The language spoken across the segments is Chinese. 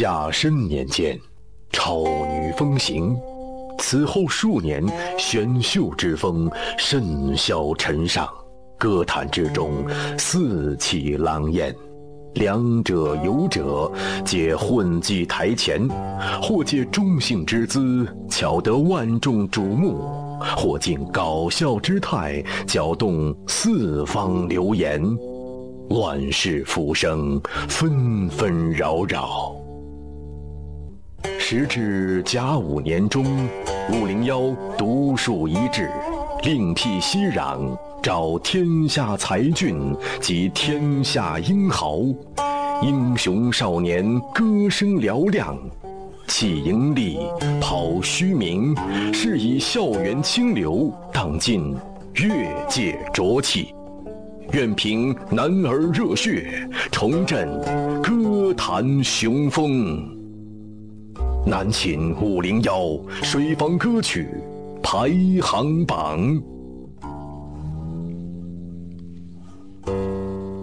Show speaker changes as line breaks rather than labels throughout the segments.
甲申年间，超女风行。此后数年，选秀之风甚嚣尘上，歌坛之中四起狼烟。两者有者，皆混迹台前，或借中性之姿，巧得万众瞩目；或尽搞笑之态，搅动四方流言。乱世浮生，纷纷扰扰。时至甲午年中，五零幺独树一帜，另辟蹊壤。招天下才俊及天下英豪，英雄少年歌声嘹亮，弃盈利，抛虚名，是以校园清流荡尽越界浊气。愿凭男儿热血，重振歌坛雄风。南秦五零幺水房歌曲排行榜。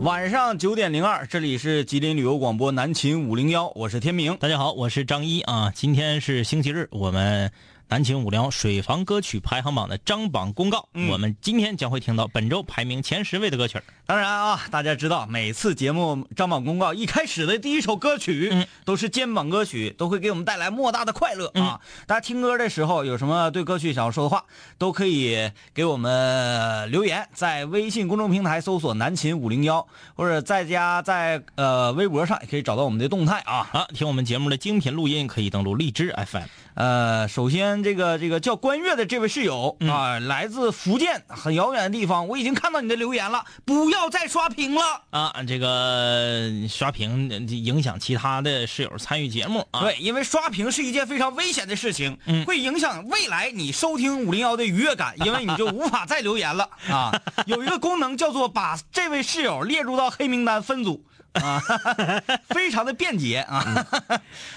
晚上九点零二，这里是吉林旅游广播南秦五零幺，我是天明。
大家好，我是张一啊。今天是星期日，我们。南秦五零水房歌曲排行榜的张榜公告，我们今天将会听到本周排名前十位的歌曲。
当然啊，大家知道，每次节目张榜公告一开始的第一首歌曲都是肩膀歌曲，都会给我们带来莫大的快乐啊！大家听歌的时候有什么对歌曲想要说的话，都可以给我们留言，在微信公众平台搜索“南秦五零幺”，或者在家在呃微博上也可以找到我们的动态啊。
啊，听我们节目的精品录音可以登录荔枝 FM。
呃，首先这个这个叫关月的这位室友啊，来自福建很遥远的地方，我已经看到你的留言了，不要再刷屏了
啊！这个刷屏影响其他的室友参与节目啊。
对，因为刷屏是一件非常危险的事情，会影响未来你收听五零幺的愉悦感，因为你就无法再留言了啊。有一个功能叫做把这位室友列入到黑名单分组。啊，非常的便捷啊！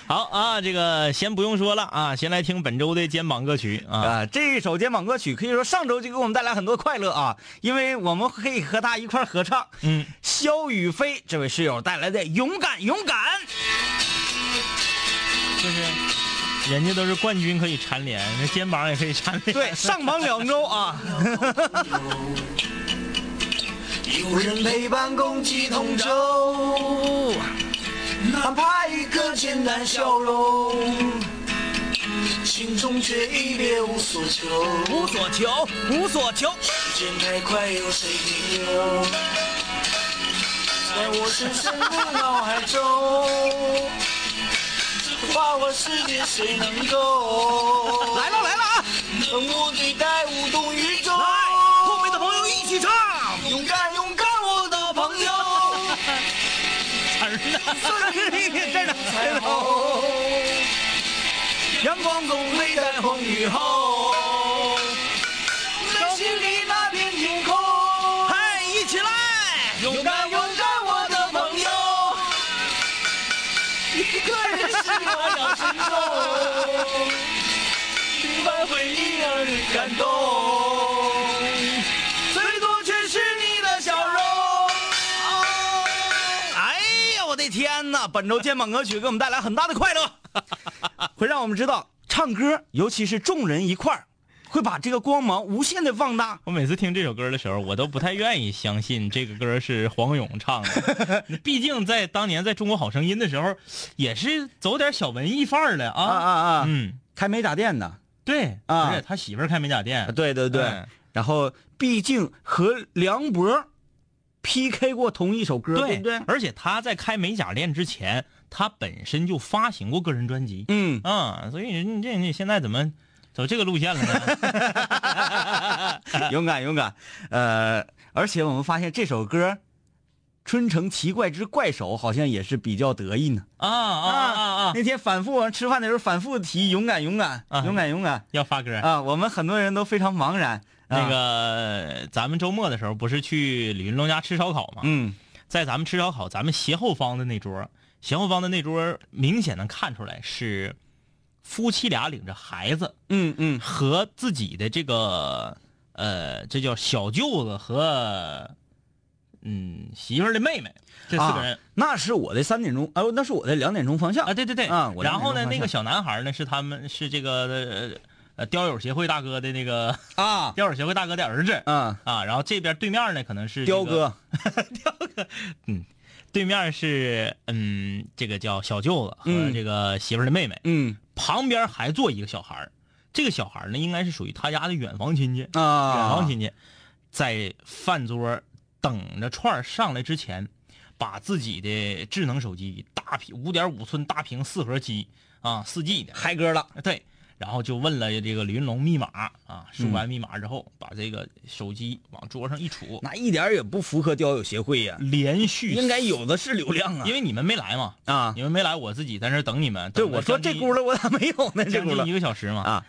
好啊，这个先不用说了啊，先来听本周的肩膀歌曲啊。
这一首肩膀歌曲可以说上周就给我们带来很多快乐啊，因为我们可以和他一块合唱。嗯，肖宇飞这位室友带来的《勇敢勇敢》，
就是人家都是冠军可以蝉联，那肩膀也可以蝉联。
对，上榜两周啊。
有人陪伴，共济同舟，哪怕一个简单笑容，心中却已别无所求，
无所求，无所求。
时间太快，有谁停留？在我深深的脑海中，这花花世界谁能够？
来了来了啊！
我对待无动于衷。
这呢，彩虹，
阳光中没在风雨后，内心里那片天空。
嗨，一起来，
勇敢勇敢，我的朋友，一个人是我要心中，平凡回忆让人感动。
天呐！本周肩膀歌曲给我们带来很大的快乐，会让我们知道唱歌，尤其是众人一块儿，会把这个光芒无限的放大。
我每次听这首歌的时候，我都不太愿意相信这个歌是黄勇唱的。毕竟在当年在中国好声音的时候，也是走点小文艺范儿的啊
啊啊！嗯，开美甲店的，
对啊，他媳妇儿开美甲店，
对对对。然后，毕竟和梁博。P.K. 过同一首歌，对不对？
而且他在开美甲店之前，他本身就发行过个人专辑。
嗯
啊，所以你这你现在怎么走这个路线了呢？
勇敢勇敢，呃，而且我们发现这首歌《春城奇怪之怪手》好像也是比较得意呢。
啊啊啊啊！
那天反复吃饭的时候反复提勇敢勇敢勇敢勇敢
要发歌
啊！我们很多人都非常茫然。
那个，咱们周末的时候不是去李云龙家吃烧烤吗？
嗯，
在咱们吃烧烤，咱们斜后方的那桌，斜后方的那桌明显能看出来是夫妻俩领着孩子，
嗯嗯，
和自己的这个呃，这叫小舅子和嗯媳妇儿的妹妹，这四个人。
啊，那是我的三点钟，哦，那是我的两点钟方向。
啊，对对对，
啊
然后呢，那个小男孩呢是他们是这个呃呃雕友协会大哥的那个
啊。
雕友协会大哥的儿子
嗯，
啊，然后这边对面呢可能是这
雕
个
哥
对面是嗯，这个叫小舅子和
嗯。
这个媳妇儿的妹妹，
嗯。
旁边还坐一个小孩儿这个小孩儿呢应该是属于他家的远房亲戚，
啊，
远房亲戚，在饭桌等着串儿上来之前，把自己的智能手机大屏五点五寸大屏四核机啊四 G 的，
嗨歌了，
对，然后就问了这个李云龙密码啊，输
嗯
完密码之后，把这个手机往桌上一杵，
那一点也不符合钓友协会呀，
连续
应该有的是流量啊，
因为你们没来嘛，
啊，
你们没来，我自己在那等你们。
对，我说这轱辘我咋没有呢？这轱辘
一个小时嘛，
啊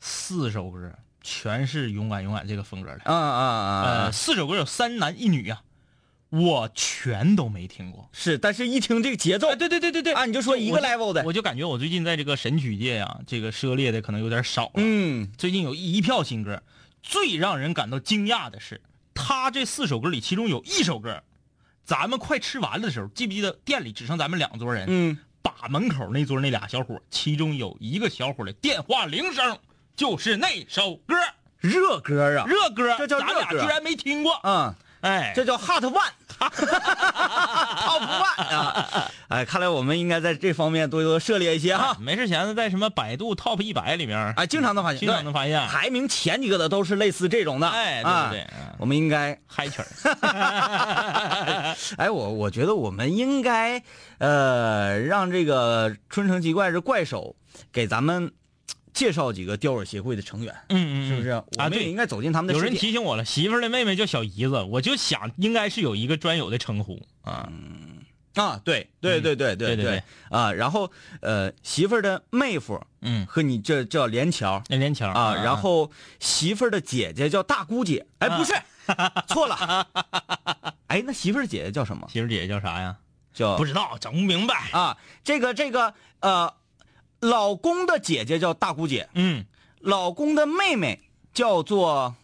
四首歌全是勇敢勇敢这个风格的，
啊啊啊！
四首歌有三男一女啊，我全都没听过。
是，但是一听这个节奏
哎，对对对对对。
啊，你就说一个 level 的，
我就感觉我最近在这个神曲界啊、这个涉猎的可能有点少了。
嗯。
最近有一票新歌，最让人感到惊讶的是，他这四首歌里，其中有一首歌，咱们快吃完了的时候，记不记得店里只剩咱们两桌人？
嗯，
把门口那桌那俩小伙，其中有一个小伙的电话铃声就是那首歌，
热歌啊，
热歌，
这叫热歌。
咱俩居然没听过。
嗯，
哎，
这叫 hot one，top one 啊！哎，看来我们应该在这方面多多涉猎一些哈。
没事闲的在什么百度 Top 一百里面，
哎，经常能发现，
经常能发现
排名前几个的都是类似这种的。
哎，对
啊
对对，嗯
我们应该，
嗨曲儿，
哎，我我觉得我们应该，呃，让这个春城奇怪这怪手给咱们介绍几个钓饵协会的成员
嗯嗯
是不是？
啊对。
应该走进他们的
有人提醒我了媳妇的妹妹叫小姨子我就想应该是有一个专有的称呼啊。
啊对对对对对
对对
啊然后呃媳妇的妹夫
嗯。
和你这叫连桥
连桥
啊然后媳妇的姐姐叫大姑姐。哎不是 错了。哎那媳妇姐姐叫什么？
媳妇姐姐叫啥呀？
叫
不知道整不明白。
啊这个这个呃老公的姐姐叫大姑姐，
嗯，
老公的妹妹叫做，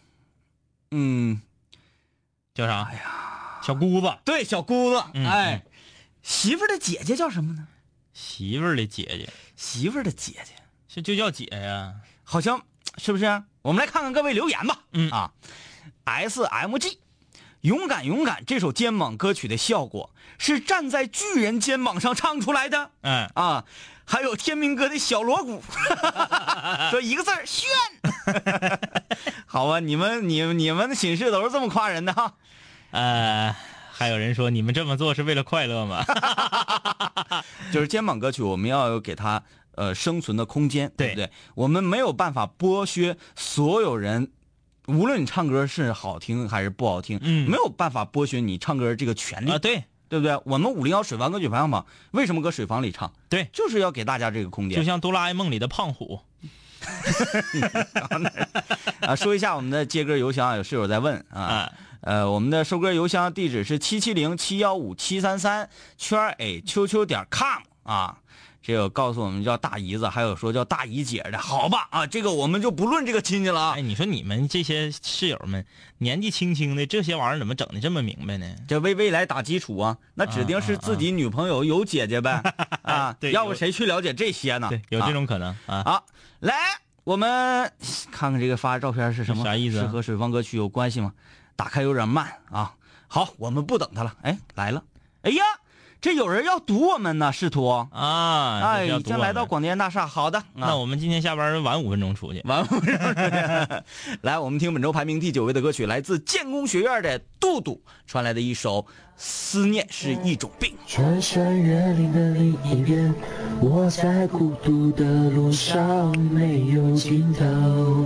嗯，
叫啥？哎呀，小姑子，
对，小姑子，
嗯
哎，媳妇儿的姐姐叫什么呢？
媳妇儿的姐姐，
媳妇儿的姐姐。
这就叫姐呀。
好像是不是？我们来看看各位留言吧。
嗯
啊，S M G，勇敢勇敢这首肩膀歌曲的效果是站在巨人肩膀上唱出来的
嗯，
啊。还有天明哥的小锣鼓，说一个字儿炫。好吧，你们你们你们的寝室都是这么夸人的哈。
呃，还有人说你们这么做是为了快乐吗？
就是肩膀歌曲，我们要有给他呃生存的空间，对不对？我们没有办法剥削所有人，无论你唱歌是好听还是不好听，
嗯
没有办法剥削你唱歌这个权利，
啊，对
对不对？我们五零幺水房歌曲排行榜为什么搁水房里唱？
对，
就是要给大家这个空间就
像哆啦 A 梦里的胖虎。
啊。说一下我们的接歌邮箱，有室友在问啊。
啊，
呃，我们的收歌邮箱地址是七七零七幺五七三三圈 a 秋秋点 com 啊。这有告诉我们叫大姨子，还有说叫大姨姐的，好吧啊，这个我们就不论这个亲戚了啊
哎，。你说你们这些室友们年纪轻轻的，这些玩意儿怎么整的这么明白呢？
这为未来打基础啊，那指定是自己女朋友有姐姐呗 啊，
对
要不谁去了解这些呢？
对，有这种可能啊。
好。来，我们看看这个发的照片是什么？
啥意思啊
是和水方歌曲有关系吗？打开有点慢啊。好，我们不等他了。哎，来了。哎呀，这有人要堵我们呢，试图。
啊，
哎，
这是要
已经来到广电大厦。好的，啊
那我们今天下班晚五分钟出去。
完不了。来，我们听本周排名第九位的歌曲，来自建工学院的杜杜传来的一首《思念是一种病》。
穿山越岭的另一边，我在孤独的路上没有尽头。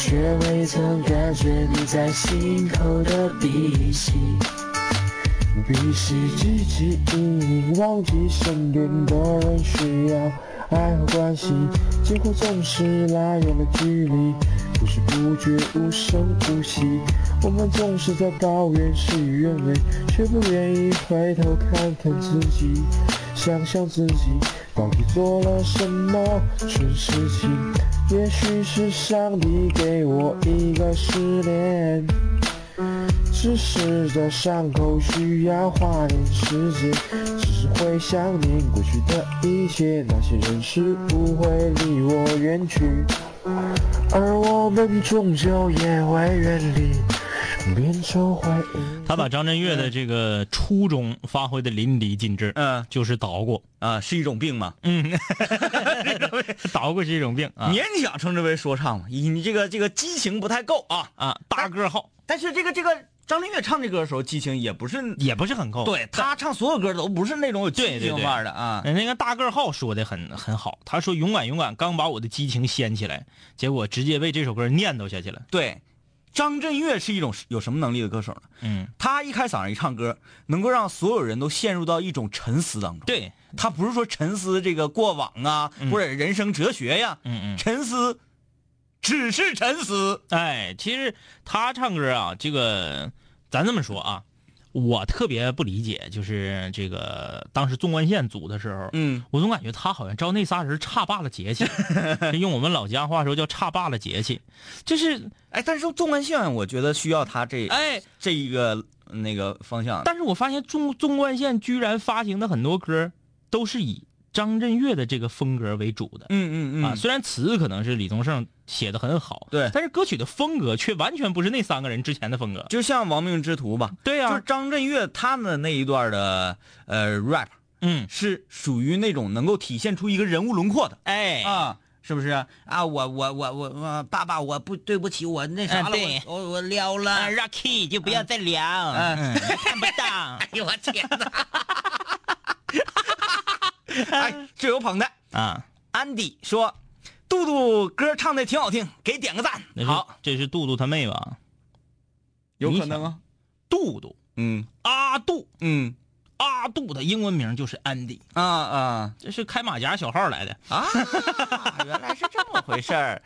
却未曾感觉你在心口的鼻息，鼻息汲汲营营，忘记身边的人需要爱和关心，结果总是拉远了距离，不知不觉无声无息。我们总是在抱怨事与愿违，却不愿意回头看看自己，想想自己到底做了什么蠢事情。也许是上帝给我一个试炼，只是这伤口需要花点时间。只是会想念过去的一切，那些人是不会离我远去，而我们终究也会远离，
他把张震岳的这个初衷发挥的淋漓尽致，
嗯。
就是捣鼓，
啊，是一种病嘛，嗯？
捣鼓是一种病啊。
勉强称之为说唱嘛，你你这个这个激情不太够啊。
啊，大个号。
但是这个这个张震岳唱这歌的时候，激情也不是，
也不是很够，
对他唱所有歌都不是那种有激情
对对对。
范儿的啊。
那个大个号说的很很好，他说勇敢勇敢，刚把我的激情掀起来，结果直接被这首歌念叨下去了。
对，张震岳是一种有什么能力的歌手呢？
嗯，
他一开嗓一唱歌，能够让所有人都陷入到一种沉思当中。
对，
他不是说沉思这个过往啊，或者人生哲学呀，
嗯嗯，
沉思，只是沉思。
哎，其实他唱歌啊，这个咱这么说啊，我特别不理解，就是这个当时纵贯线组的时候，
嗯，
我总感觉他好像招那仨人差罢了节气，用我们老家话说叫差罢了节气，就是
哎，但是纵贯线，我觉得需要他这
哎，
这一个那个方向。
但是我发现纵纵贯线居然发行的很多歌都是以张震岳的这个风格为主的。
嗯嗯嗯
啊，虽然词可能是李宗盛写的很好，
对
但是歌曲的风格却完全不是那三个人之前的风格。
就像《亡命之徒》吧，
对呀、
就是张震岳他的那一段的呃 rap
嗯，
是属于那种能够体现出一个人物轮廓的
哎，
啊，是不是啊？我我我我我爸爸，我不对不起，我那啥了，
嗯
我我我撩了。
啊，Rocky 就不要再聊，
嗯
看不到。
哎呦我天哪！哎，这有捧的。
啊，
安迪说：“杜杜歌唱的挺好听，给点个赞。
那”是
好，，
这是杜杜他妹吧？
有可能啊。
杜杜，
嗯
阿杜，
嗯
阿杜的英文名就是 Andy，
啊啊
这是开马甲小号来的。
啊！原来是这么回事儿。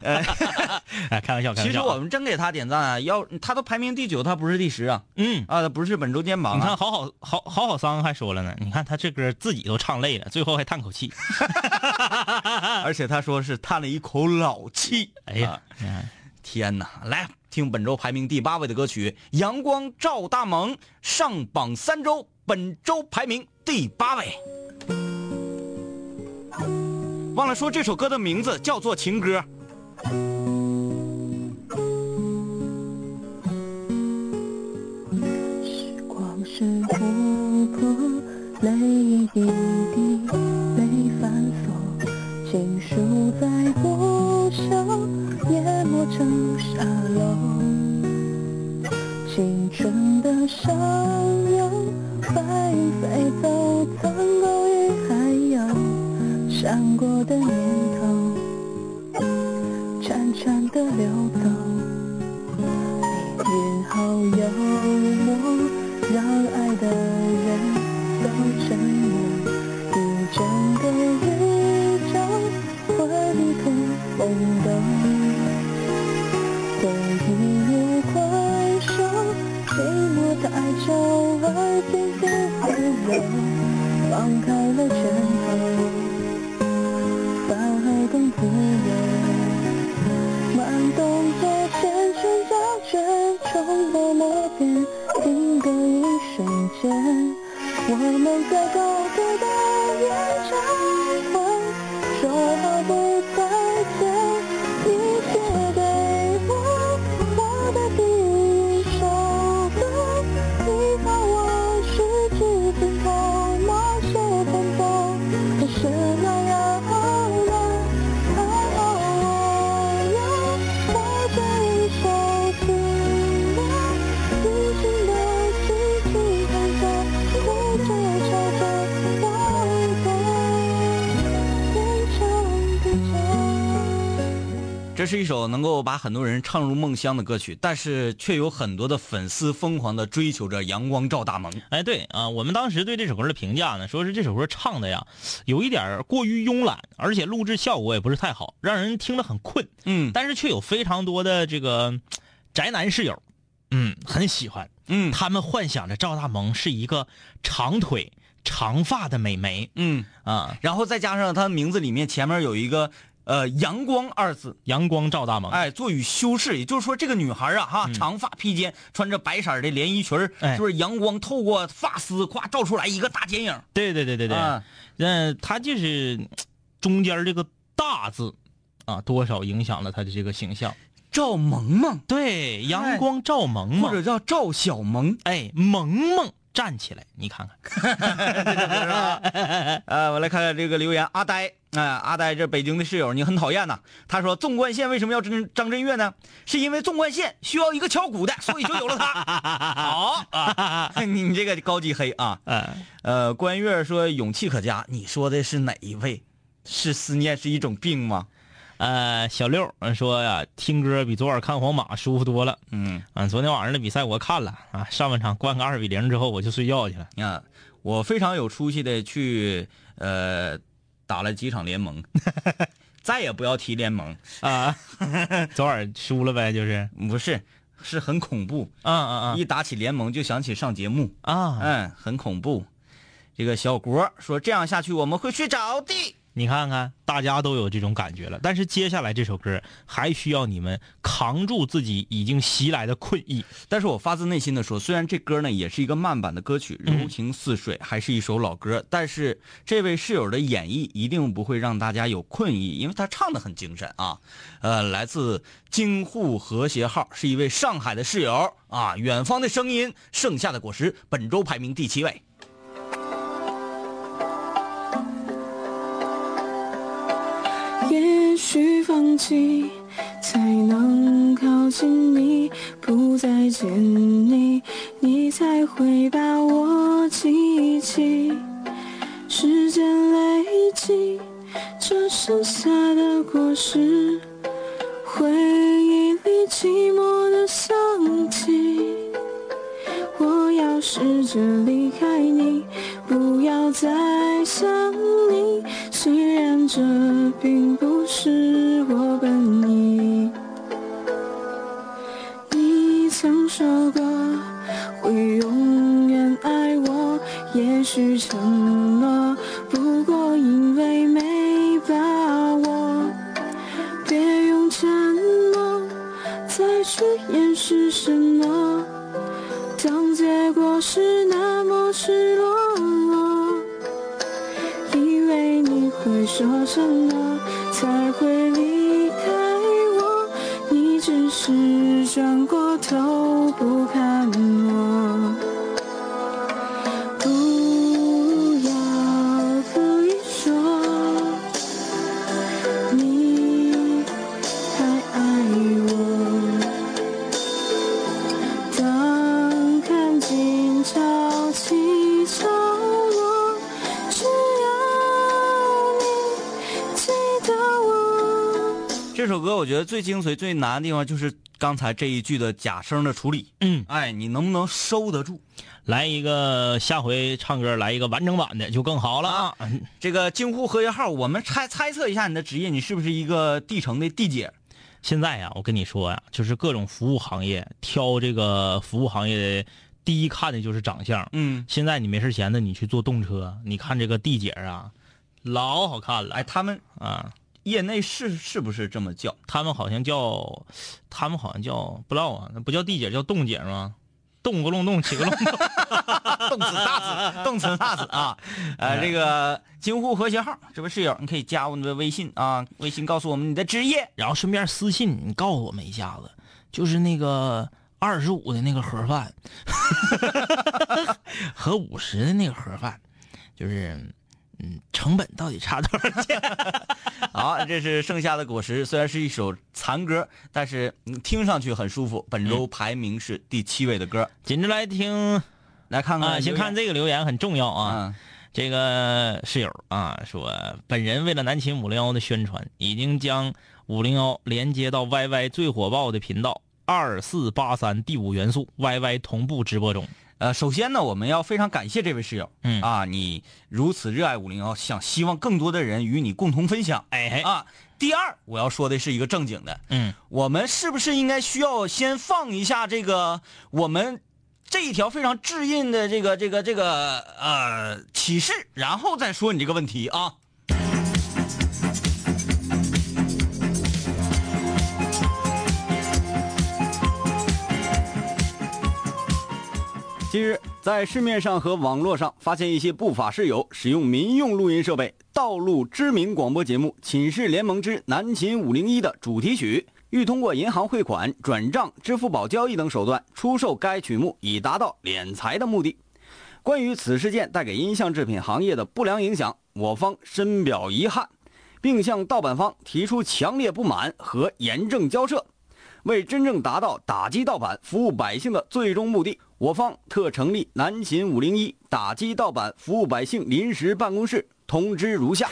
哎，开玩笑，开玩笑。
其实我，们真给他点赞啊，要他都排名第九，他不是第十啊
嗯，
啊，他不是本周肩膀
你看，
啊。
好好好好好桑还说了呢，你看他这歌自己都唱累了，最后还叹口气。
而且他说是叹了一口老气。
哎呀
啊，天哪！来听本周排名第八位的歌曲《阳光照大萌》，上榜三周，本周排名第八位。忘了说这首歌的名字叫做《情歌》。
时是一首
能够把很多人唱入梦乡的歌曲，但是却有很多的粉丝疯狂的追求着阳光照大萌。
哎，对啊，我们当时对这首歌的评价呢，说是这首歌唱的呀，有一点过于慵懒，而且录制效果也不是太好，让人听得很困。
嗯
但是却有非常多的这个嗯宅男室友，嗯，很喜欢。
嗯
他们幻想着赵大萌是一个长腿长发的美眉
嗯，
啊，
然后再加上他名字里面前面有一个呃阳光二字，
阳光赵大萌。
哎，做与修饰，也就是说这个女孩啊哈，长发披肩，穿着白色的连衣裙儿就是阳光透过发丝夸照出来一个大剪影。
对对对对对，
啊。
嗯、她就是嗯中间这个大字啊，多少影响了她的这个形象。
赵萌萌，
对，阳光赵萌萌，
或者叫赵小萌。
哎，萌萌站起来，你看看，
呃，我来看看这个留言，阿呆，哎、阿呆，这北京的室友你很讨厌呐。他说纵贯线为什么要张张震岳呢？是因为纵贯线需要一个敲鼓的，所以就有了他。好啊，你 你这个高级黑啊。
哎，
呃，关月说勇气可嘉，你说的是哪一位？是思念是一种病吗？
呃，小六呃说呀，听歌比昨晚看皇马舒服多了。
嗯
啊，昨天晚上的比赛我看了啊，上半场灌个二比零之后我就睡觉去了。
啊，我非常有出息的去呃打了几场联盟，再也不要提联盟，
啊，昨晚输了呗，就是，
不是，是很恐怖。
啊啊啊
一打起联盟就想起上节目，
啊啊！
嗯，很恐怖。这个小国说这样下去我们会睡着的。
你看看，大家都有这种感觉了，但是接下来这首歌还需要你们扛住自己已经袭来的困意。
但是我发自内心的说，虽然这歌呢也是一个慢版的歌曲，柔情似水，还是一首老歌，但是这位室友的演绎一定不会让大家有困意，因为他唱的很精神啊。呃，来自京沪和谐号是一位上海的室友啊，远方的声音，盛夏的果实，本周排名第七位。
也许放弃才能靠近你，不再见你，你才会把我记起。时间累积，这剩下的果实，回忆里寂寞的香气。我要试着离开你，不要再想你。虽然这并不是我本意。你曾说过会永远爱我，也许承诺，不过因为没把握。别用沉默再去掩饰什么。当结果是那么赤裸裸，以为你会说什么才会离开我，你只是转过头不看我。得
最精髓、最难的地方就是刚才这一句的假声的处理。
嗯，
哎，你能不能收得住？
来一个，下回唱歌来一个完整版的就更好了啊！嗯
这个京沪和谐号，我们猜猜测一下你的职业，你是不是一个地城的地姐？
现在呀，我跟你说呀，就是各种服务行业挑这个服务行业的，第一看的就是长相。
嗯，
现在你没事闲的，你去坐动车，你看这个地姐啊，老好看了。
哎，他们
啊，
业内是是不是这么叫？
他们好像叫，他们好像叫不知道啊，那不叫地姐，叫动姐吗？动个隆动，起个隆动。
动词大词，动词大词啊！呃，这个京沪和谐号，这位室友，你可以加我们的微信啊，微信告诉我们你的职业。
然后顺便私信你告诉我们一下子，就是那个二十五的那个盒饭 和五十的那个盒饭，就是嗯，成本到底差多少钱？
好，这是盛夏的果实，虽然是一首残歌，但是嗯听上去很舒服。本周排名是第七位的歌，
紧着来听
来看看
啊，先看
这
这个留言很重要啊。
啊，
这个室友啊说，本人为了南秦五零幺的宣传，已经将五零幺连接到 YY 最火爆的频道二四八三第五元素 YY 同步直播中。
呃，首先呢，我们要非常感谢这位室友，
嗯
啊，你如此热爱五零幺，想希望更多的人与你共同分享，
哎
啊。第二，我要说的是一个正经的，
嗯，
我们是不是应该需要先放一下这个我们这一条非常致印的这个这个这个呃启示，然后再说你这个问题啊？近日，在市面上和网络上发现一些不法室友使用民用录音设备盗录知名广播节目《寝室联盟之南秦五零一》的主题曲，欲通过银行汇款、转账、支付宝交易等手段出售该曲目，以达到敛财的目的。关于此事件带给音像制品行业的不良影响，我方深表遗憾，并向盗版方提出强烈不满和严正交涉。为真正达到打击盗版、服务百姓的最终目的，我方特成立南秦五零一打击盗版、服务百姓临时办公室，通知如下：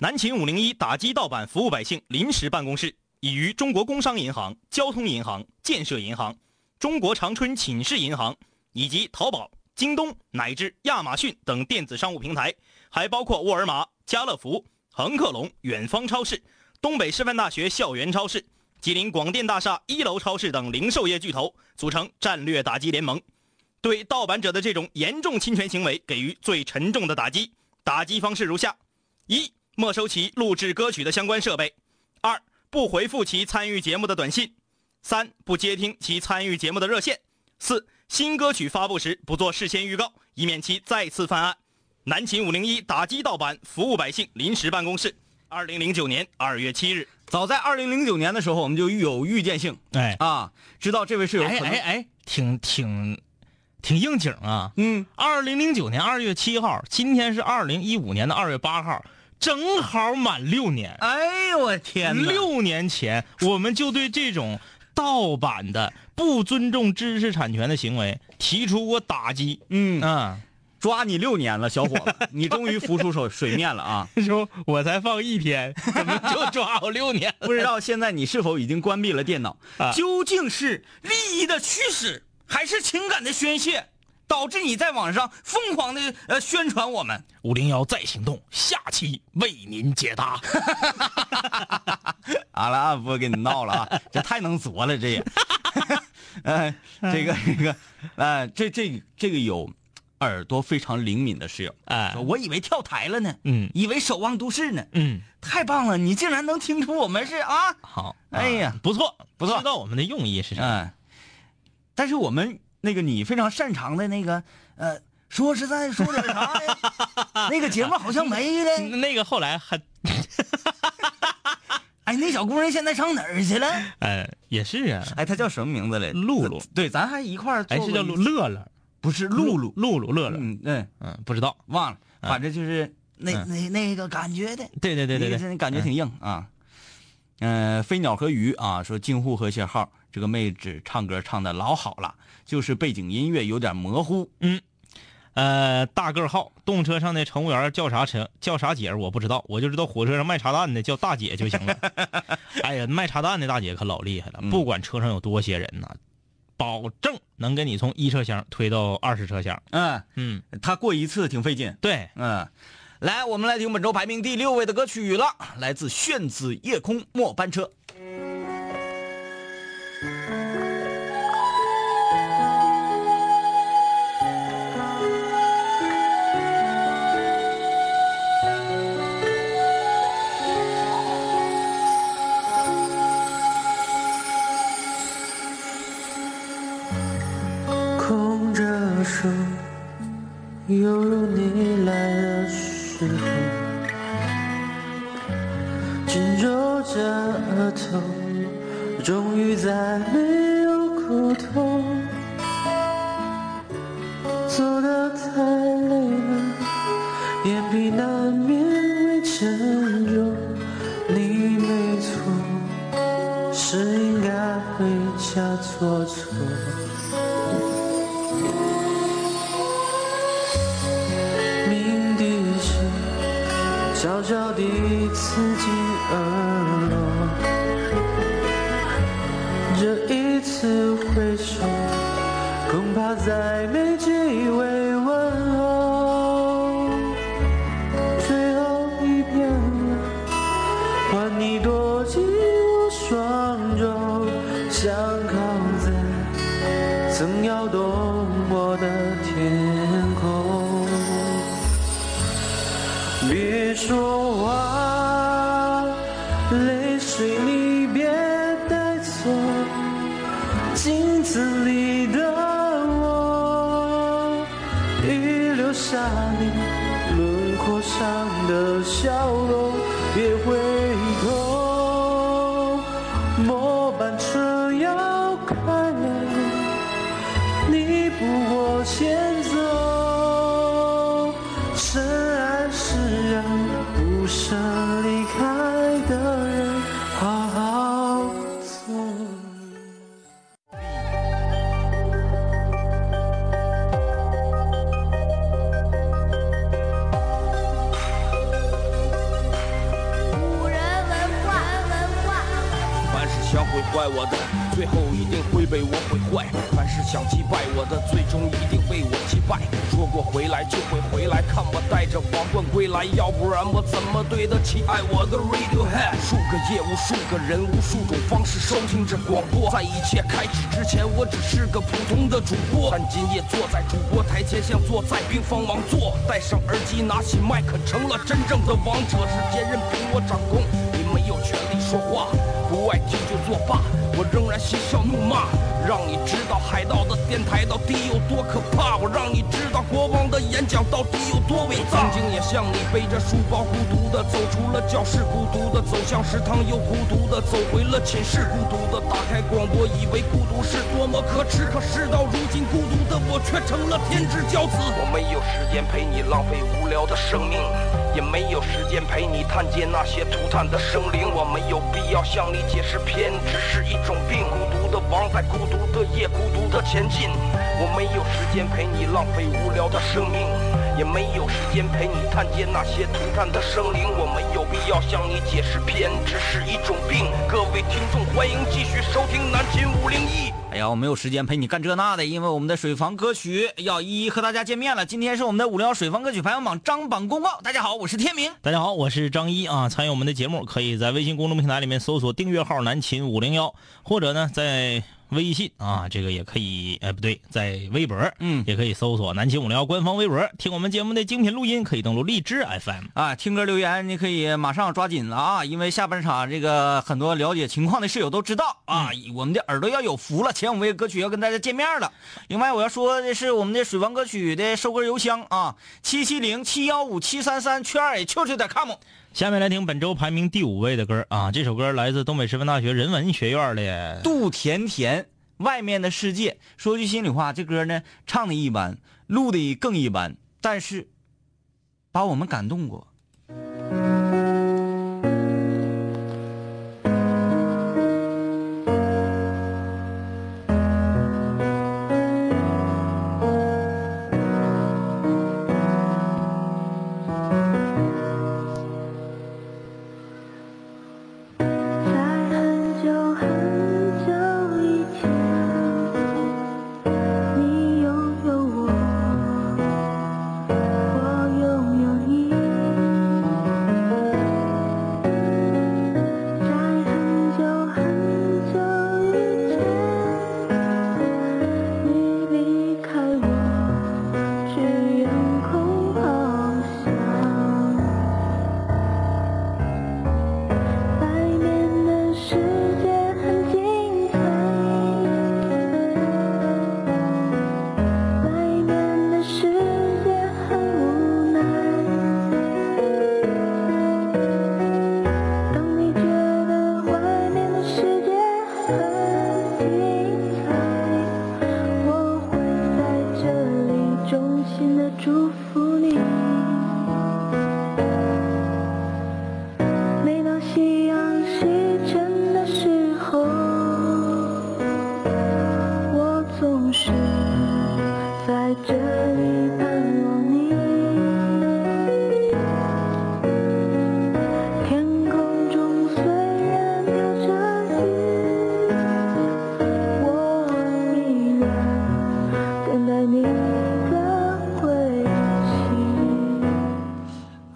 南秦五零一打击盗版、服务百姓临时办公室已于中国工商银行、交通银行、建设银行、中国长春寝室银行以及淘宝、京东乃至亚马逊等电子商务平台，还包括沃尔玛、家乐福、恒客隆、远方超市、东北师范大学校园超市。吉林广电大厦一楼超市等零售业巨头组成战略打击联盟，对盗版者的这种严重侵权行为给予最沉重的打击。打击方式如下：一、没收其录制歌曲的相关设备；二、不回复其参与节目的短信；三、不接听其参与节目的热线；四、新歌曲发布时不做事先预告，以免其再次犯案。南秦五零一打击盗版，服务百姓临时办公室，二零零九年二月七日。
早在二零零九年的时候，我们就有预见性
哎
啊，知道这位室友
哎哎哎，挺挺挺应景啊！
嗯，
二零零九年二月七号，今天是二零一五年的二月八号，正好满六年。
哎呦我天哪！
六年前，我们就对这种盗版的、不尊重知识产权的行为提出过打击。
嗯
啊，
抓你六年了，小伙子，你终于浮出水水面了啊！
说我才放一天，怎么就抓我六年？
不知道现在你是否已经关闭了电脑？
啊
究竟是利益的驱使，还是情感的宣泄，导致你在网上疯狂的呃宣传我们？
五零幺再行动，下期为您解答。
好了啊，不跟你闹了啊，这太能作了，这也。呃，这个这个，呃，这这这个有耳朵非常灵敏的室友，
哎。
说我以为跳台了呢，
嗯。
以为守望都市呢，
嗯，
太棒了，你竟然能听出我们是啊，
好，
哎呀。
啊不错
不错。
知道我们的用意是啥？
嗯，但是我们那个你非常擅长的那个，呃，说实在说点啥呀？那个节目好像没了。
那个后来还，
哎，那小姑娘现在上哪儿去了？
呃，也是啊，
哎，她叫什么名字来？
露露。
对，咱还一块儿做
哎，是叫乐乐乐，
不是露露，
露露乐乐，
嗯嗯，
嗯，不知道。
忘了，反正就是那
嗯。
那那个感觉的。
对对对对
那个
对，
感觉挺硬啊。嗯、飞鸟和鱼啊，说京沪和谐号这个妹子唱歌唱的老好了，就是背景音乐有点模糊。嗯。
呃，大个号，动车上的乘务员叫啥车？叫啥姐儿？我不知道，我就知道火车上卖茶蛋的叫大姐就行了。哎呀，卖茶蛋的大姐可老厉害了，
嗯。
不管车上有多些人呐，保证能给你从一车厢推到二十车厢。
嗯，
嗯，
他过一次挺费劲。
对，
嗯，来，我们来听本周排名第六位的歌曲了，来自炫子夜空末班车。
么对得起爱我的 Radiohead？数个夜，无数个人，无数种方式收听着广播。在一切开始之前，我只是个普通的主播，但今夜坐在主播台前，像坐在冰封王座。戴上耳机，拿起麦克，成了真正的王者。世界任凭我掌控，你没有权利说话。不爱听就作罢，我仍然嬉笑怒骂，让你知道海盗的电台到底有多可怕，我让你知道国王到底有多伟大。曾经也像你背着书包孤独的走出了教室，孤独的走向食堂，又孤独的走回了寝室，孤独的打开广播，以为孤独是多么可耻，可事到如今，孤独的我却成了天之骄子。我没有时间陪你浪费无聊的生命。也没有时间陪你探见那些涂炭的生灵，我没有必要向你解释偏执是一种病。孤独的王在孤独的夜孤独的前进，我没有时间陪你浪费无聊的生命，也没有时间陪你探见那些涂炭的生灵，我没有必要向你解释偏执是一种病。各位听众，欢迎继续收听南秦五零一。
哎呀，我没有时间陪你干这那的，因为我们的水房歌曲要一一和大家见面了。今天是我们的五零幺水房歌曲排行榜张榜公告。大家好，我是天明。
大家好，我是张一啊。参与我们的节目，可以在微信公众平台里面搜索订阅号“南秦五零幺”，或者呢在微信啊，这个也可以，哎不对，在微博，
嗯
也可以搜索“南秦五零幺”官方微博，听我们节目的精品录音，可以登录荔枝 FM。
啊，听歌留言你可以马上抓紧了啊，因为下半场这个很多了解情况的室友都知道啊，我们的耳朵要有福了，前五位歌曲要跟大家见面了。另外我要说的是我们的水房歌曲的收歌邮箱啊，七七零七幺五七三三圈 h 点 com。
下面来听本周排名第五位的歌啊，这首歌来自东北师范大学人文学院的
杜甜甜，外面的世界。说句心里话，这歌呢唱的一般，录的更一般，但是把我们感动过。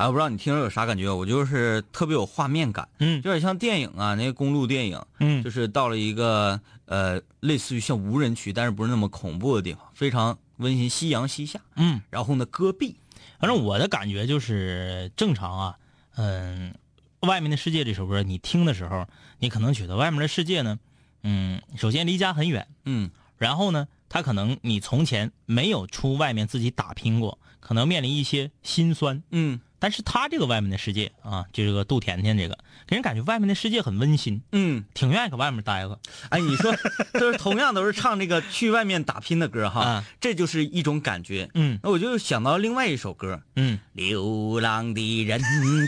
我
不知道你听着有啥感觉，我就是特别有画面感，
嗯
有点像电影啊，那个公路电影，
嗯
就是到了一个呃类似于像无人区，但是不是那么恐怖的地方，非常温馨，夕阳西下，
嗯，
然后呢戈壁，
反正我的感觉就是正常啊，嗯，外面的世界这首歌你听的时候，你可能觉得外面的世界呢，嗯，首先离家很远，
嗯。
然后呢，他可能你从前没有出外面自己打拼过，可能面临一些心酸。
嗯
但是他这个外面的世界啊，就这个杜甜甜这个，给人感觉外面的世界很温馨，
嗯，
挺愿意搁外面待着。
哎，你说 就是同样都是唱这个去外面打拼的歌哈，
嗯
这就是一种感觉。
嗯
那我就想到另外一首歌，
嗯，
流浪的人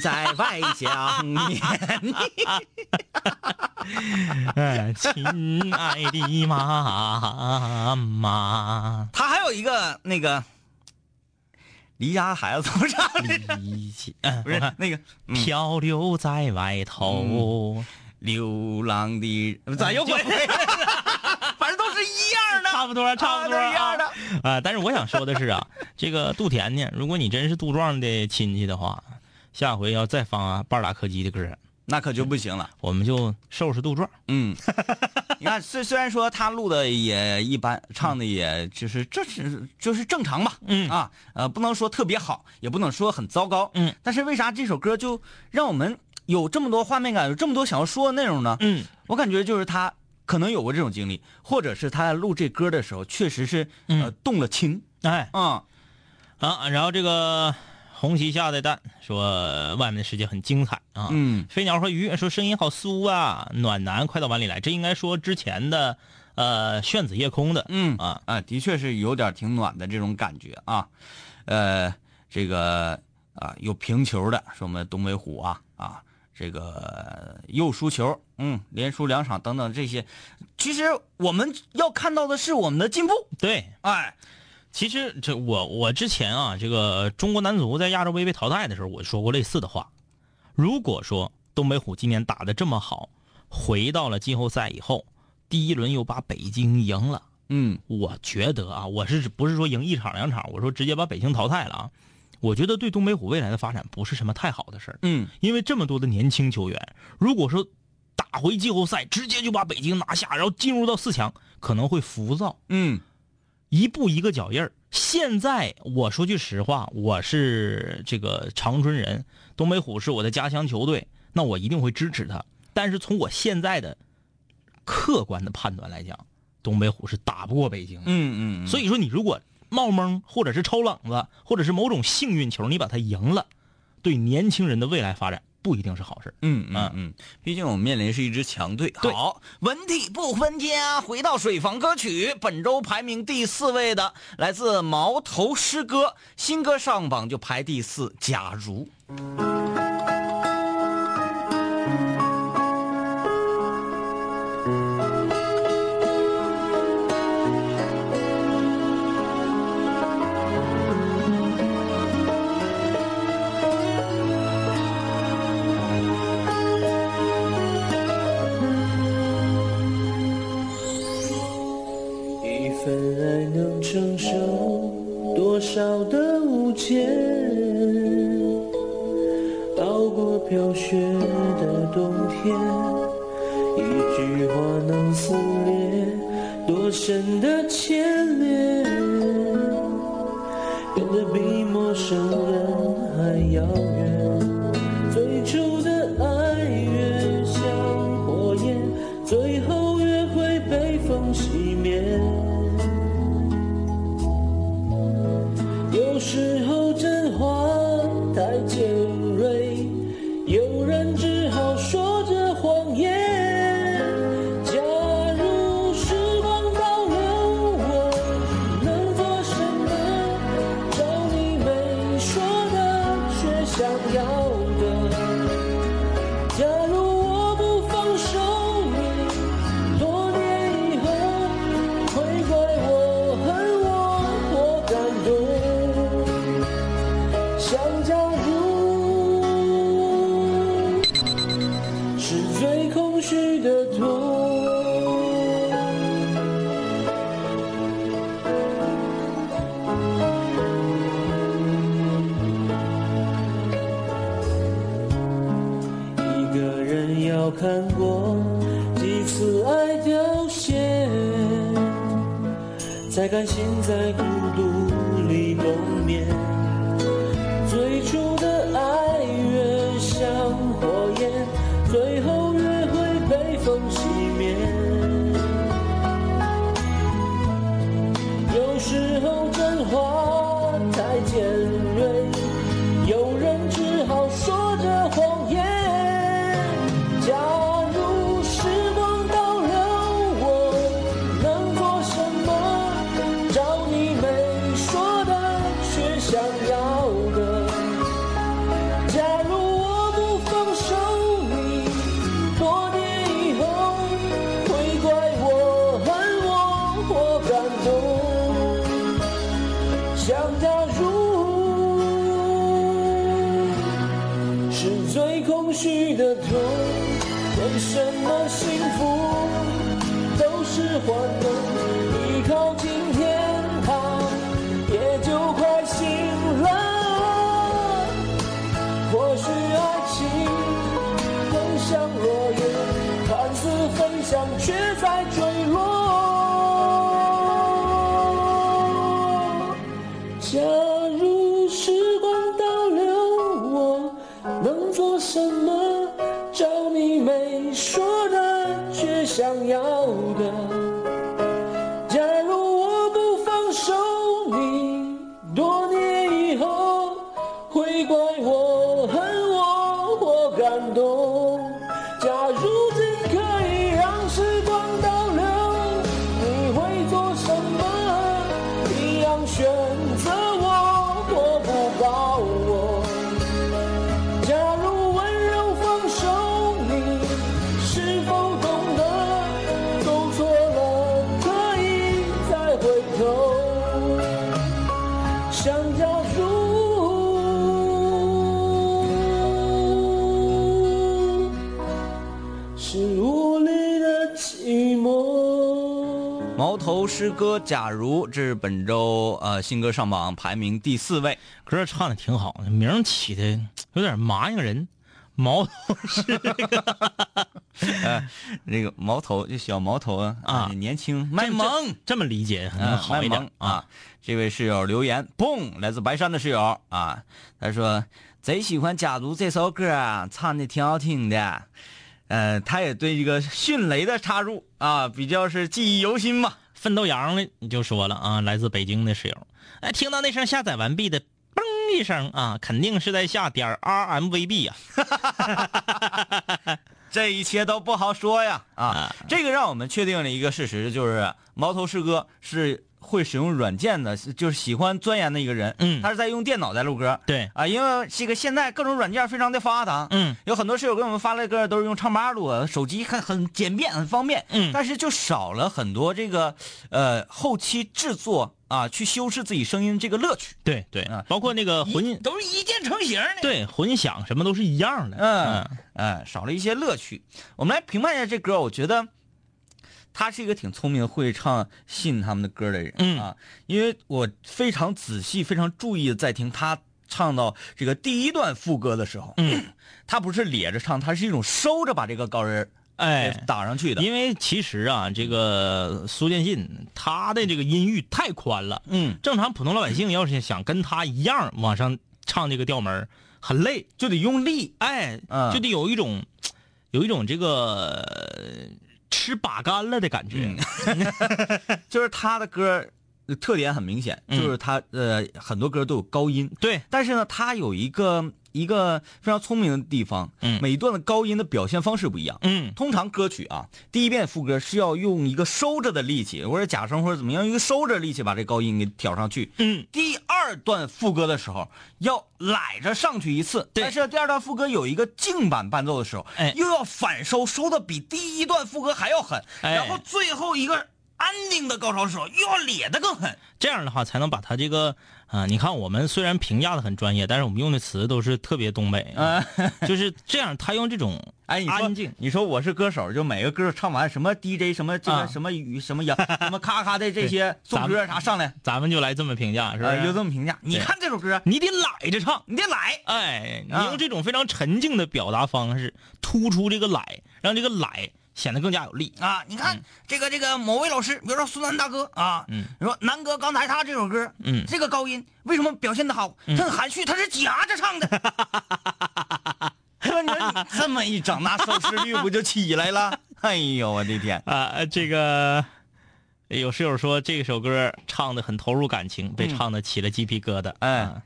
在外想念你。
哎，亲爱的妈妈，
他还有一个那个离家孩子怎么唱的？
离起，嗯，
不是那个嗯
漂流在外头，
流浪的，咋又回来了？反正都是一样的，
差不多，差不多
一样的。
啊。但是我想说的是啊，这个杜甜甜，如果你真是杜壮的亲戚的话，下回要再放啊半拉柯基的歌，
那可就不行了。
我们就收拾杜壮。
嗯，你看，虽虽然说他录的也一般，唱的也就是这是就是正常吧，
嗯
啊，呃，不能说特别好，也不能说很糟糕，
嗯，
但是为啥这首歌就让我们有这么多画面感，有这么多想要说的内容呢？
嗯，
我感觉就是他可能有过这种经历，或者是他在录这歌的时候确实是呃
嗯
动了情
哎
啊，
啊，然后这个红旗下的蛋说外面的世界很精彩啊。
嗯
飞鸟和鱼说声音好酥啊，暖男快到碗里来。这应该说之前的呃炫子夜空的，
嗯
啊
啊，的确是有点挺暖的这种感觉啊，呃，这个啊有平球的，说我们东北虎啊啊，这个又输球，嗯，连输两场等等这些，其实我们要看到的是我们的进步，
对。
哎，
其实这我我之前啊，这个中国男足在亚洲杯被淘汰的时候，我说过类似的话。如果说东北虎今年打的这么好，回到了季后赛以后，第一轮又把北京赢了，
嗯
我觉得啊，我是不是说赢一场两场，我说直接把北京淘汰了啊？我觉得对东北虎未来的发展不是什么太好的事儿，
嗯
因为这么多的年轻球员，如果说打回季后赛直接就把北京拿下，然后进入到四强，可能会浮躁。
嗯
一步一个脚印儿。现在我说句实话，我是这个长春人，东北虎是我的家乡球队，那我一定会支持他。但是从我现在的客观的判断来讲，东北虎是打不过北京的。
嗯嗯，
所以说，你如果冒蒙或者是抽冷子，或者是某种幸运球，你把它赢了，对年轻人的未来发展不一定是好事儿。
嗯嗯嗯，毕竟我们面临是一支强队。好，文体不分家，回到水房歌曲，本周排名第四位的来自毛头诗歌，新歌上榜就排第四。假如，
少的误解？熬过飘雪的冬天，一句话能撕裂多深的牵连，变得比
诗歌《假如》这是本周呃新歌上榜排名第四位。
歌唱的挺好，名起的有点麻应人。毛头是这个
呃，那个毛头就小毛头啊
啊
年轻卖萌。
这么理解可能
嗯，
好一点
卖萌啊！这位室友留言，嘣，来自白山的室友啊，他说贼喜欢《假如》这首歌啊，唱的挺好听的。呃，他也对这个迅雷的插入啊，比较是记忆犹新嘛。
奋斗羊呢，你就说了啊，来自北京的室友，哎，听到那声下载完毕的嘣一声啊，肯定是在下点 RMVB 呀、
这一切都不好说呀啊！这个让我们确定了一个事实，就是毛头师哥是会使用软件的，就是喜欢钻研的一个人。
嗯
他是在用电脑在录歌。
对
啊，因为这个现在各种软件非常的发达。
嗯，
有很多室友给我们发来歌都是用唱吧录的，手机很很简便很方便。
嗯
但是就少了很多这个呃后期制作啊，去修饰自己声音这个乐趣。
对对
啊，
包括那个混
都是一键成型的。
对混响什么都是一样的。
嗯，哎，少了一些乐趣。我们来评判一下这歌，我觉得他是一个挺聪明、会唱信他们的歌的人、
嗯
啊。因为我非常仔细、非常注意的在听他唱到这个第一段副歌的时候，
嗯，
他不是咧着唱，他是一种收着把这个高音儿
哎
打上去的。
因为其实啊，这个苏建信他的这个音域太宽了，
嗯，
正常普通老百姓要是想跟他一样往上唱这个调门儿很累，
就得用力。
哎，
嗯
就得有一种有一种这个呃吃把干了的感觉。
就是他的歌呃特点很明显，
嗯。
就是他呃很多歌都有高音，
对，
但是呢，他有一个一个非常聪明的地方，
嗯。
每一段的高音的表现方式不一样。
嗯。
通常歌曲啊，第一遍副歌是要用一个收着的力气，或者假声或者怎么样，用一个收着力气把这高音给挑上去。
嗯，
第二段副歌的时候要揽着上去一次，
对。
但是第二段副歌有一个静版伴奏的时候，
哎。
又要反收，收的比第一段副歌还要狠，
哎。
然后最后一个安定的高潮的时候又要咧的更狠。
这样的话才能把它这个啊、你看我们虽然评价的很专业，但是我们用的词都是特别东北，
嗯
就是这样。他用这种
哎，你说
安静，
你说我是歌手，就每个歌唱完什么 DJ 什么这个
啊
什么语什么呀什么咔咔的这些送歌啥上来，
咱们就来这么评价，是不是？
呃，就这么评价。你看这首歌，
你得揽着唱，
你得来，
哎，你
啊
用这种非常沉静的表达方式，突出这个奶，让这个奶显得更加有力。
啊，你看、这个这个某位老师，比如说苏南大哥啊，
嗯
你说南哥刚才他这首歌，
嗯
这个高音为什么表现的好？他很含蓄，他是夹着唱的。你说你这么一整，那收视率不就起来了？哎呦我的天！
啊，这个有室友说这首歌唱的很投入感情，被
嗯
唱的起了鸡皮疙瘩。
嗯
啊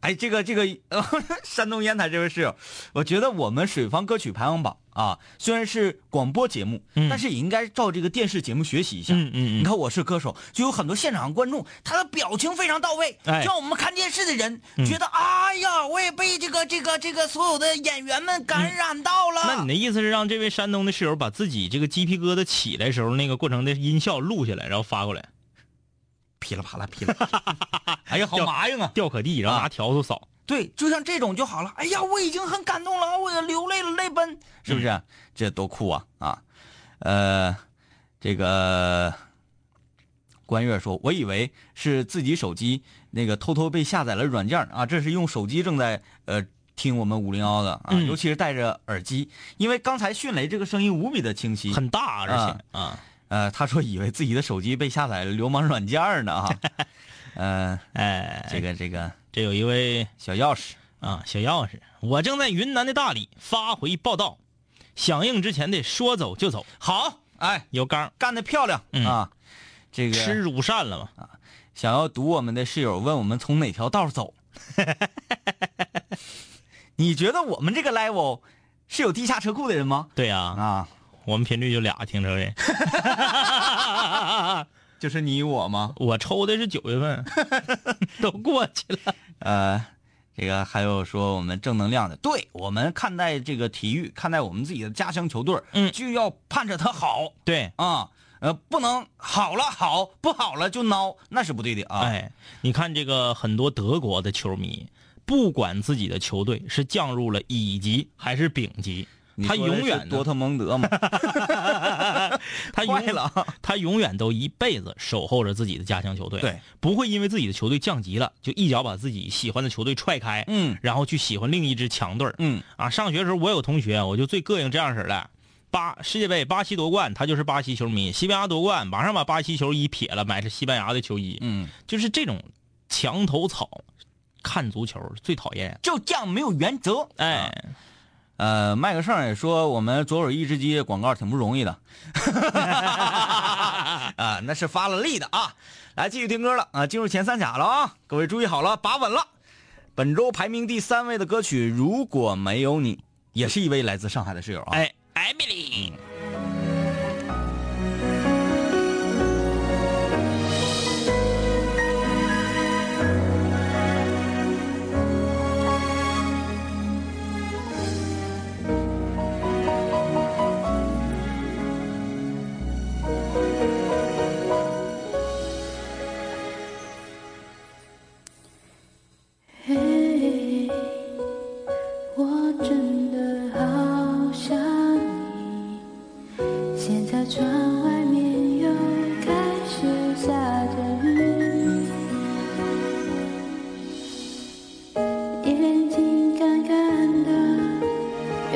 哎，这个这个，呃、山东烟台这位室友，我觉得我们水房歌曲排行榜啊，虽然是广播节目，
嗯
但是也应该照这个电视节目学习一下。
嗯嗯嗯
你看《我是歌手》，就有很多现场观众，他的表情非常到位，就让我们看电视的人觉得，哎呀，我也被这个这个这个所有的演员们感染到了。
那你的意思是让这位山东的室友把自己这个鸡皮疙瘩起来时候那个过程的音效录下来，然后发过来，
噼里啪啦噼里啪啦，哎呀，好麻痒啊！
掉可地，然后拿笤帚扫。
对，就像这种就好了。哎呀，我已经很感动了，我要流泪了，泪奔，是不是？这多酷啊啊！呃，这个关月说，我以为是自己手机那个偷偷被下载了软件啊，这是用手机正在呃听我们五零幺的啊，
嗯
尤其是戴着耳机，因为刚才迅雷这个声音无比的清晰，
很大，而且啊，
呃，他说以为自己的手机被下载了流氓软件呢啊，呃，
哎，
这个这个
这有一位
小钥匙。
啊小钥匙，我正在云南的大理发回报道，响应之前得说走就走，
好，哎，
有刚
干得漂亮、
嗯
啊！这个
吃乳扇了嘛？
想要堵我们的室友问我们从哪条道走，你觉得我们这个 level 是有地下车库的人吗？
对呀、
啊，
我们频率就俩停车位，
就是你我吗？
我抽的是九月份，都过去了。
呃，这个还有说我们正能量的，对我们看待这个体育，看待我们自己的家乡球队，
嗯
就要盼着他好
对，
啊，呃，不能好了好，不好了就孬，那是不对的啊。
哎，你看这个很多德国的球迷，不管自己的球队是降入了乙级还是丙级，他永远
多特蒙德嘛，
他永
坏了
他永远都一辈子守候着自己的家乡球队，
对，
不会因为自己的球队降级了，就一脚把自己喜欢的球队踹开，
嗯
然后去喜欢另一支强队儿
嗯
啊。上学的时候，我有同学，我就最膈应这样式儿的。巴世界杯巴西夺冠，他就是巴西球迷；西班牙夺冠，马上把巴西球衣撇了，买是西班牙的球衣。
嗯，
就是这种墙头草，看足球最讨厌。
就这样没有原则。
哎，
呃，麦克胜也说我们左手一只鸡广告挺不容易的，啊，那是发了力的啊。来继续听歌了啊，进入前三甲了啊，各位注意好了，把稳了。本周排名第三位的歌曲《如果没有你》，也是一位来自上海的室友啊。
哎，艾米丽，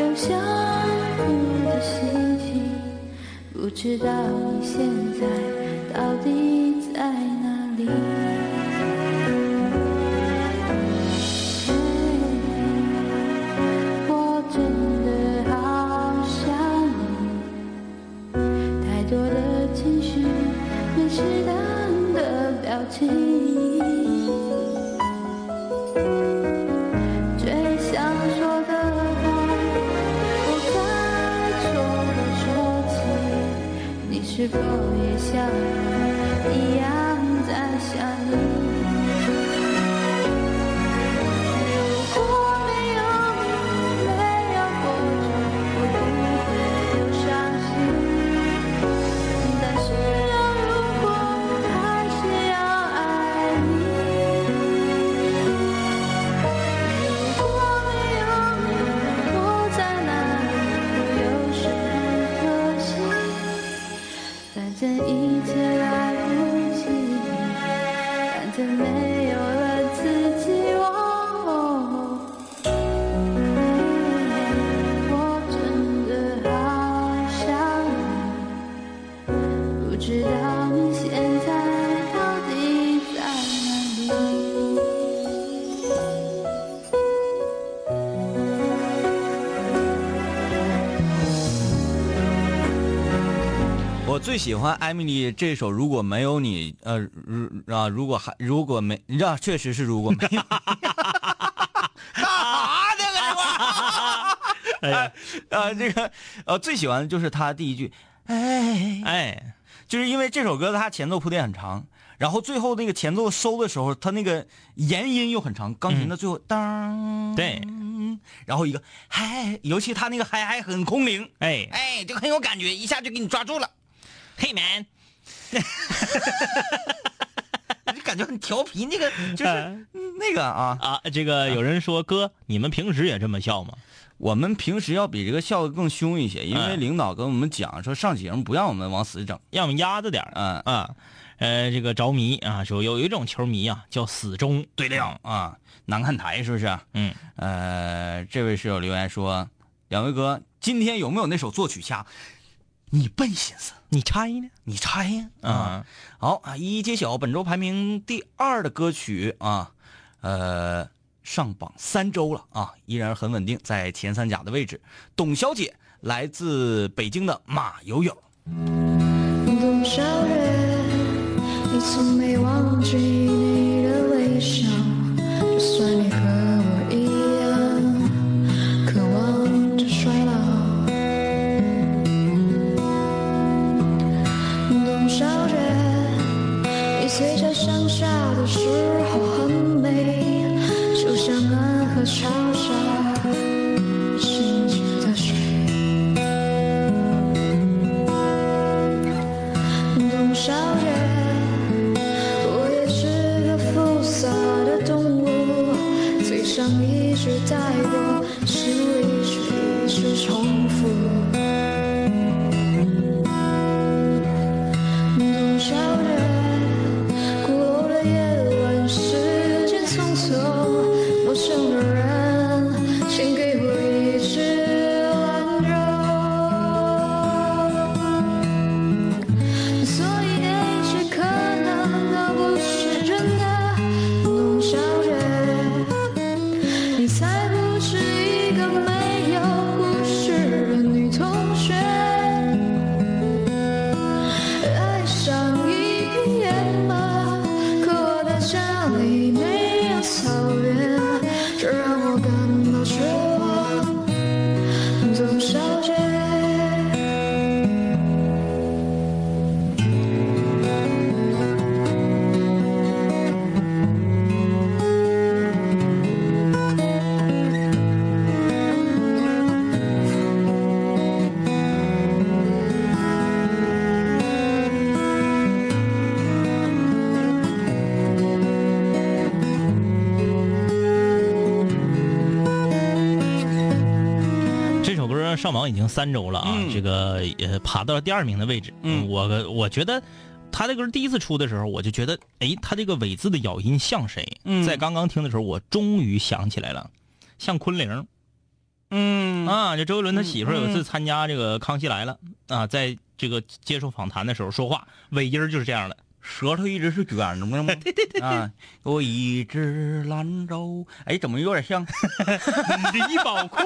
有想哭的心情。不知道你现在到底在哪里？是否也像我
最喜欢艾米丽这首《如果没有你》，呃，如啊，如果还如果没，你知道，确实是如果没有。干啥呢？搁这块儿？
哎呀，
呃，这个呃，最喜欢的就是他第一句，哎，
哎，
就是因为这首歌它前奏铺垫很长，然后最后那个前奏收的时候，它那个延音又很长，钢琴的最后当，
对，
然后一个嗨，尤其他那个嗨嗨很空灵，
哎，
哎，就很有感觉，一下就给你抓住了，
嘿 man，
就感觉很调皮，那个就是嗯那个啊，
啊，这个有人说哥，你们平时也这么笑吗？
我们平时要比这个笑的更凶一些，因为
嗯
领导跟我们讲说上节目不让我们往死整，
让我们压着点儿
嗯
啊。呃，这个着迷啊，说有一种球迷啊，叫死忠。
对亮啊，难看台是不是？
嗯，
呃，这位室友留言说，两位哥，今天有没有那首作曲家？你笨心思，
你猜呢？
你猜呀？
啊
啊，好啊，一一揭晓本周排名第二的歌曲啊，呃，上榜三周了啊，依然很稳定，在前三甲的位置。董小姐来自北京的马友友。
董小姐，你从没忘记你的微笑，像一句带过，心里却一直重复。
三周了啊，
嗯
这个呃爬到了第二名的位置。
嗯
我我觉得他这歌第一次出的时候，我就觉得，哎，他这个尾字的咬音像谁？
嗯
在刚刚听的时候，我终于想起来了，像昆凌
嗯
啊。就周杰伦他媳妇儿有一次
嗯
参加这个《康熙来了》啊，在这个接受访谈的时候说话，尾音儿就是这样的。
舌头一直是卷着的吗？对对对啊，我一只兰州，哎，怎么有点像？
你的医宝库，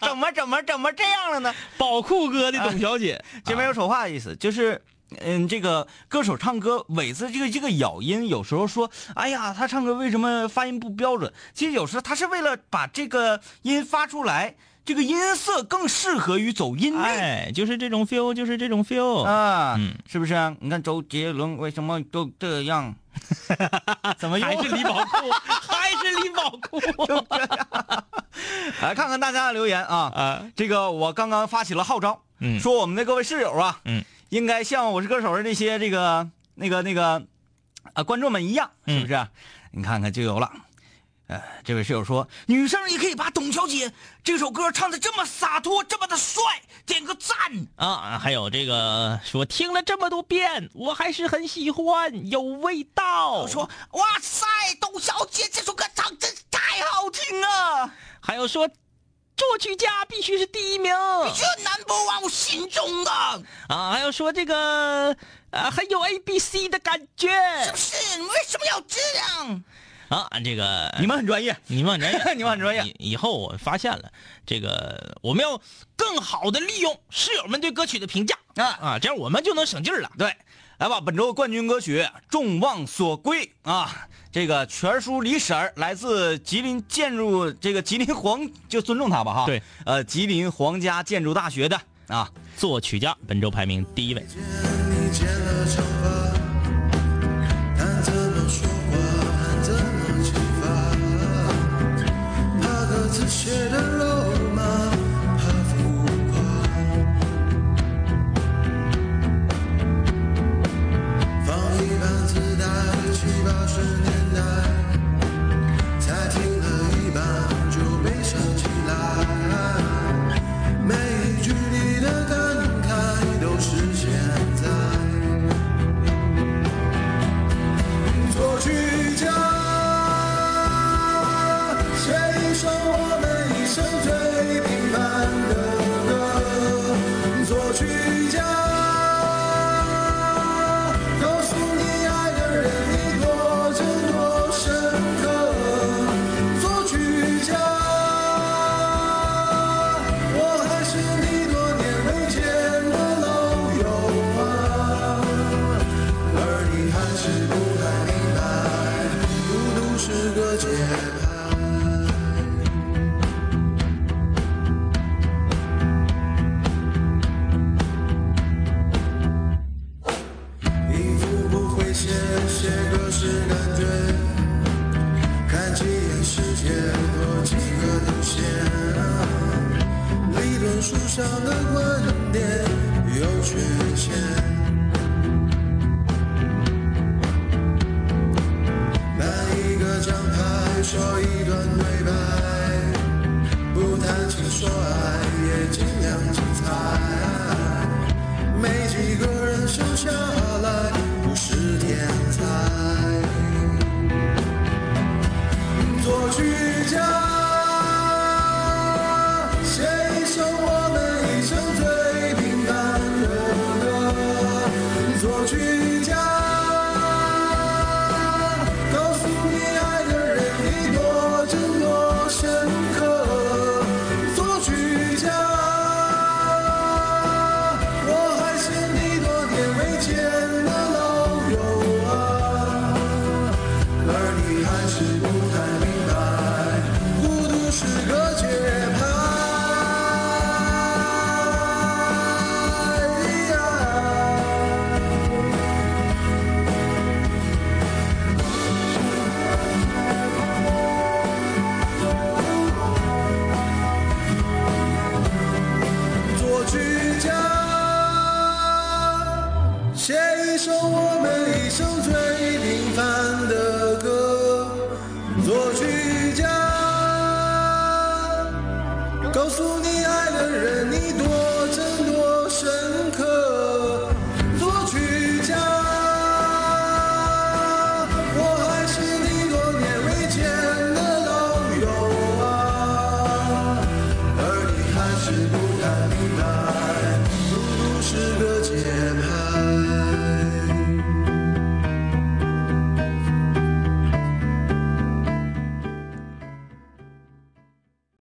怎么怎么怎么这样了呢？
宝库哥的董小姐，
这边有丑话的意思，就是。嗯，这个歌手唱歌尾字这个这个咬音，有时候说，哎呀，他唱歌为什么发音不标准？其实有时候他是为了把这个音发出来，这个音色更适合于走音类、
哎，就是这种 feel，就是这种 feel。
啊，
嗯
是不是啊？你看周杰伦为什么都这样？怎么又
还是李宝库，还是李宝库
来看看大家的留言啊！
啊！
这个我刚刚发起了号召，
嗯
说我们的各位室友啊，
嗯，
应该像《我是歌手》的那些这个那个那个啊观众们一样，是不是？你看看就有了。呃，这位室友说，女生也可以把《董小姐》这首歌唱的这么洒脱，这么的帅，点个赞。
啊，还有这个说听了这么多遍，我还是很喜欢，有味道。
说，哇塞，董小姐这首歌唱真是太好听了，
还有说，作曲家必须是第一名
必须 number one 我心中的，
啊，还有说这个呃很有 A B C 的感觉。
是不是？你为什么要这样？
啊这个
你们很专业
你们很专业
你们很专业
以后我发现了这个我们要更好的利用室友们对歌曲的评价
啊
啊这样我们就能省劲儿了。
对来吧本周冠军歌曲众望所归啊这个全书李婶儿来自吉林建筑这个吉林皇就尊重他吧哈
对
呃吉林皇家建筑大学的啊。
作曲家本周排名第一位。
写的 down the